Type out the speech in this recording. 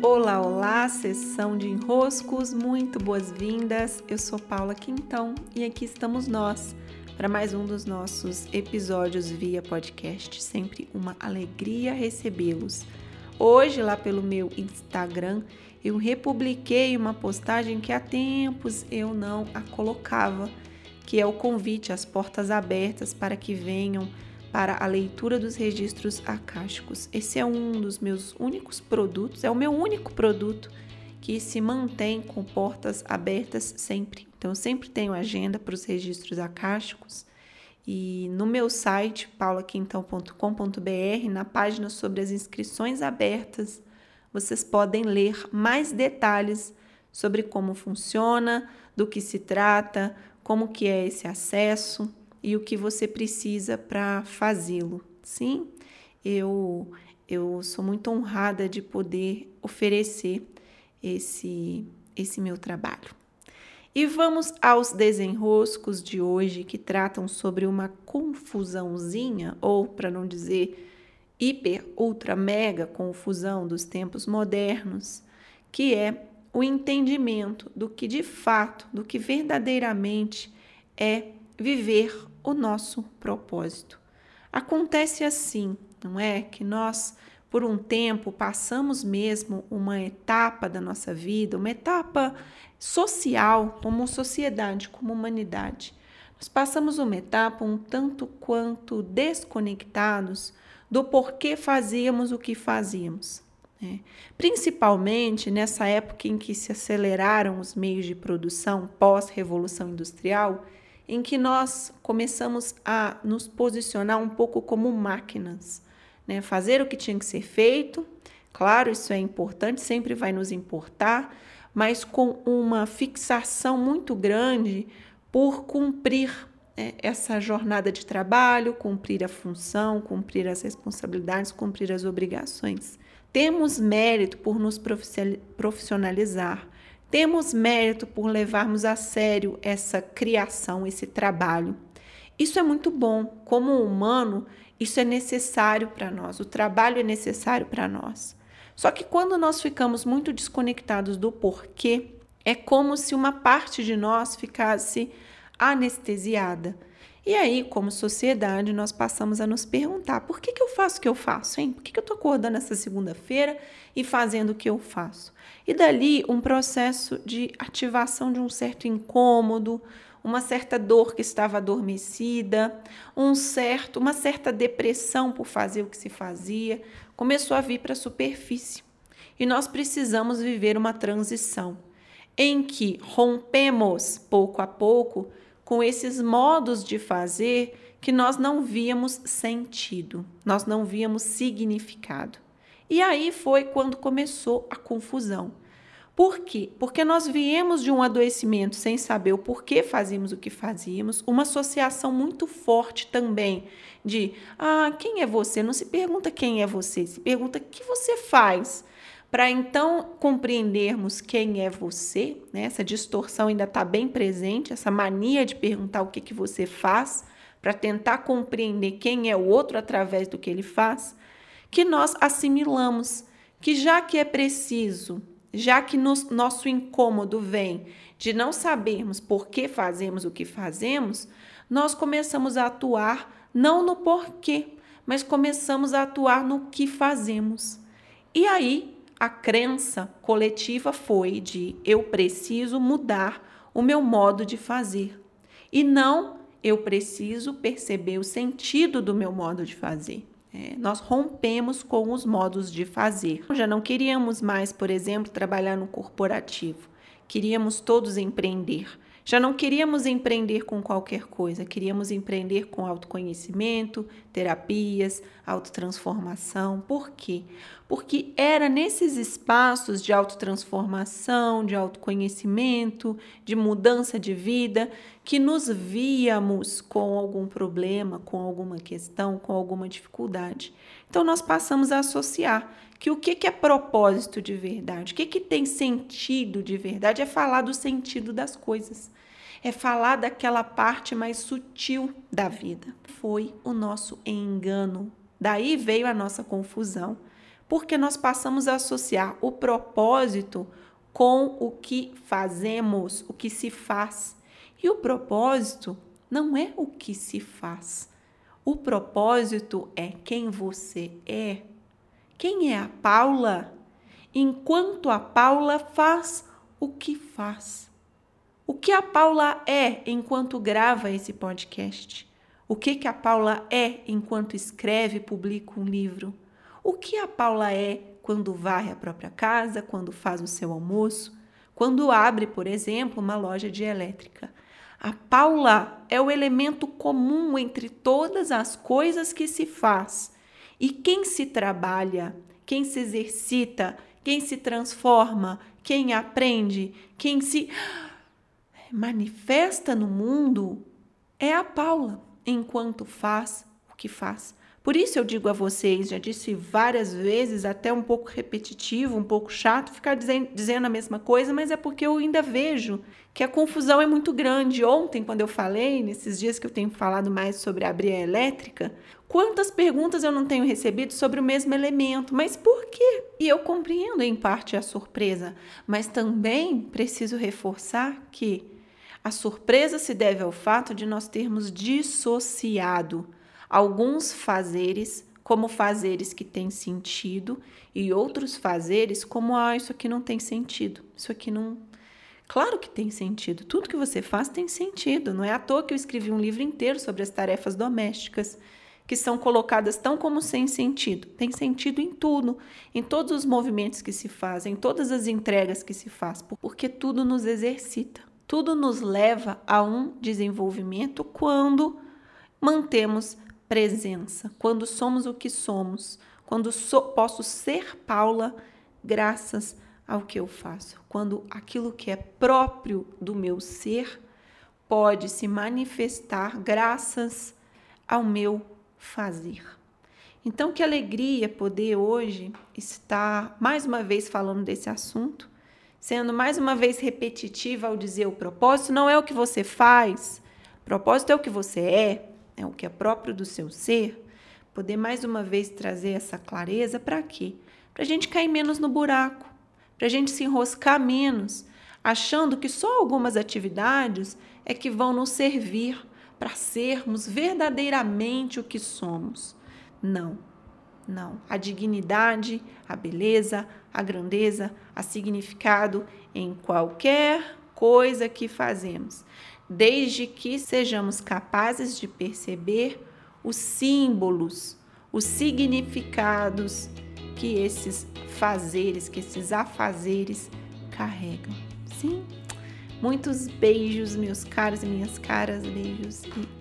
Olá, olá, sessão de enroscos, muito boas-vindas. Eu sou Paula Quintão e aqui estamos nós para mais um dos nossos episódios via podcast. Sempre uma alegria recebê-los. Hoje, lá pelo meu Instagram, eu republiquei uma postagem que há tempos eu não a colocava, que é o convite às portas abertas para que venham para a leitura dos registros acásticos. Esse é um dos meus únicos produtos, é o meu único produto que se mantém com portas abertas sempre. Então, eu sempre tenho agenda para os registros acásticos. E no meu site, paulaquintão.com.br, na página sobre as inscrições abertas, vocês podem ler mais detalhes sobre como funciona, do que se trata, como que é esse acesso e o que você precisa para fazê-lo. Sim, eu eu sou muito honrada de poder oferecer esse esse meu trabalho. E vamos aos desenroscos de hoje que tratam sobre uma confusãozinha, ou para não dizer hiper, ultra, mega confusão dos tempos modernos, que é o entendimento do que de fato, do que verdadeiramente é viver o nosso propósito. Acontece assim, não é? Que nós, por um tempo, passamos mesmo uma etapa da nossa vida, uma etapa social, como sociedade, como humanidade. Nós passamos uma etapa um tanto quanto desconectados do porquê fazíamos o que fazíamos. Né? Principalmente nessa época em que se aceleraram os meios de produção pós-revolução industrial em que nós começamos a nos posicionar um pouco como máquinas, né? Fazer o que tinha que ser feito, claro, isso é importante, sempre vai nos importar, mas com uma fixação muito grande por cumprir né, essa jornada de trabalho, cumprir a função, cumprir as responsabilidades, cumprir as obrigações. Temos mérito por nos profissionalizar, temos mérito por levarmos a sério essa criação, esse trabalho. Isso é muito bom. Como humano, isso é necessário para nós. O trabalho é necessário para nós. Só que quando nós ficamos muito desconectados do porquê, é como se uma parte de nós ficasse anestesiada. E aí, como sociedade, nós passamos a nos perguntar: por que, que eu faço o que eu faço, hein? Por que, que eu estou acordando essa segunda-feira e fazendo o que eu faço? E dali, um processo de ativação de um certo incômodo, uma certa dor que estava adormecida, um certo, uma certa depressão por fazer o que se fazia, começou a vir para a superfície. E nós precisamos viver uma transição em que rompemos pouco a pouco com esses modos de fazer que nós não víamos sentido, nós não víamos significado. E aí foi quando começou a confusão. Por quê? Porque nós viemos de um adoecimento sem saber o porquê fazíamos o que fazíamos, uma associação muito forte também de ah, quem é você? Não se pergunta quem é você, se pergunta o que você faz para então compreendermos quem é você, né? essa distorção ainda está bem presente, essa mania de perguntar o que, que você faz, para tentar compreender quem é o outro através do que ele faz, que nós assimilamos que já que é preciso, já que nos, nosso incômodo vem de não sabermos por que fazemos o que fazemos, nós começamos a atuar não no porquê, mas começamos a atuar no que fazemos. E aí a crença coletiva foi de eu preciso mudar o meu modo de fazer e não eu preciso perceber o sentido do meu modo de fazer. É, nós rompemos com os modos de fazer. Já não queríamos mais, por exemplo, trabalhar no corporativo. Queríamos todos empreender. Já não queríamos empreender com qualquer coisa, queríamos empreender com autoconhecimento, terapias, autotransformação. Por quê? Porque era nesses espaços de autotransformação, de autoconhecimento, de mudança de vida, que nos víamos com algum problema, com alguma questão, com alguma dificuldade. Então, nós passamos a associar que o que, é propósito de verdade, o que tem sentido de verdade, é falar do sentido das coisas, é falar daquela parte mais sutil da vida. Foi o nosso engano. Daí veio a nossa confusão, Porque nós passamos a associar o propósito com o que fazemos, o que se faz. E o propósito não é o que se faz. O propósito é quem você é. Quem é a Paula? Enquanto a Paula faz o que faz. O que a Paula é enquanto grava esse podcast? O que, que a Paula é enquanto escreve e publica um livro? O que a Paula é quando varre a própria casa, quando faz o seu almoço, quando abre, por exemplo, uma loja de elétrica? A Paula é o elemento comum entre todas as coisas que se faz. E quem se trabalha, quem se exercita, quem se transforma, quem aprende, quem se manifesta no mundo é a Paula, enquanto faz o que faz. Por isso eu digo a vocês, já disse várias vezes, até um pouco repetitivo, um pouco chato ficar dizendo, dizendo a mesma coisa, mas é porque eu ainda vejo que a confusão é muito grande. Ontem, quando eu falei, nesses dias que eu tenho falado mais sobre a abrir elétrica, quantas perguntas eu não tenho recebido sobre o mesmo elemento, mas por quê? E eu compreendo em parte a surpresa, mas também preciso reforçar que a surpresa se deve ao fato de nós termos dissociado alguns fazeres como fazeres que têm sentido e outros fazeres como ah, isso aqui não tem sentido. Isso aqui não Claro que tem sentido. Tudo que você faz tem sentido. Não é à toa que eu escrevi um livro inteiro sobre as tarefas domésticas, que são colocadas tão como sem sentido. Tem sentido em tudo, em todos os movimentos que se fazem, em todas as entregas que se faz, porque tudo nos exercita. Tudo nos leva a um desenvolvimento quando mantemos presença, quando somos o que somos, quando posso ser Paula graças ao que eu faço, quando aquilo que é próprio do meu ser pode se manifestar graças ao meu fazer. Então, que alegria poder hoje estar mais uma vez falando desse assunto, sendo mais uma vez repetitiva ao dizer o propósito não é o que você faz, propósito é o que você é, é o que é próprio do seu ser, poder mais uma vez trazer essa clareza para quê? Para a gente cair menos no buraco, para a gente se enroscar menos, achando que só algumas atividades é que vão nos servir para sermos verdadeiramente o que somos. Não, não. A dignidade, a beleza, a grandeza, a significado em qualquer coisa que fazemos desde que sejamos capazes de perceber os símbolos, os significados que esses fazeres, que esses afazeres carregam. Sim? Muitos beijos, meus caros e minhas caras, beijos e.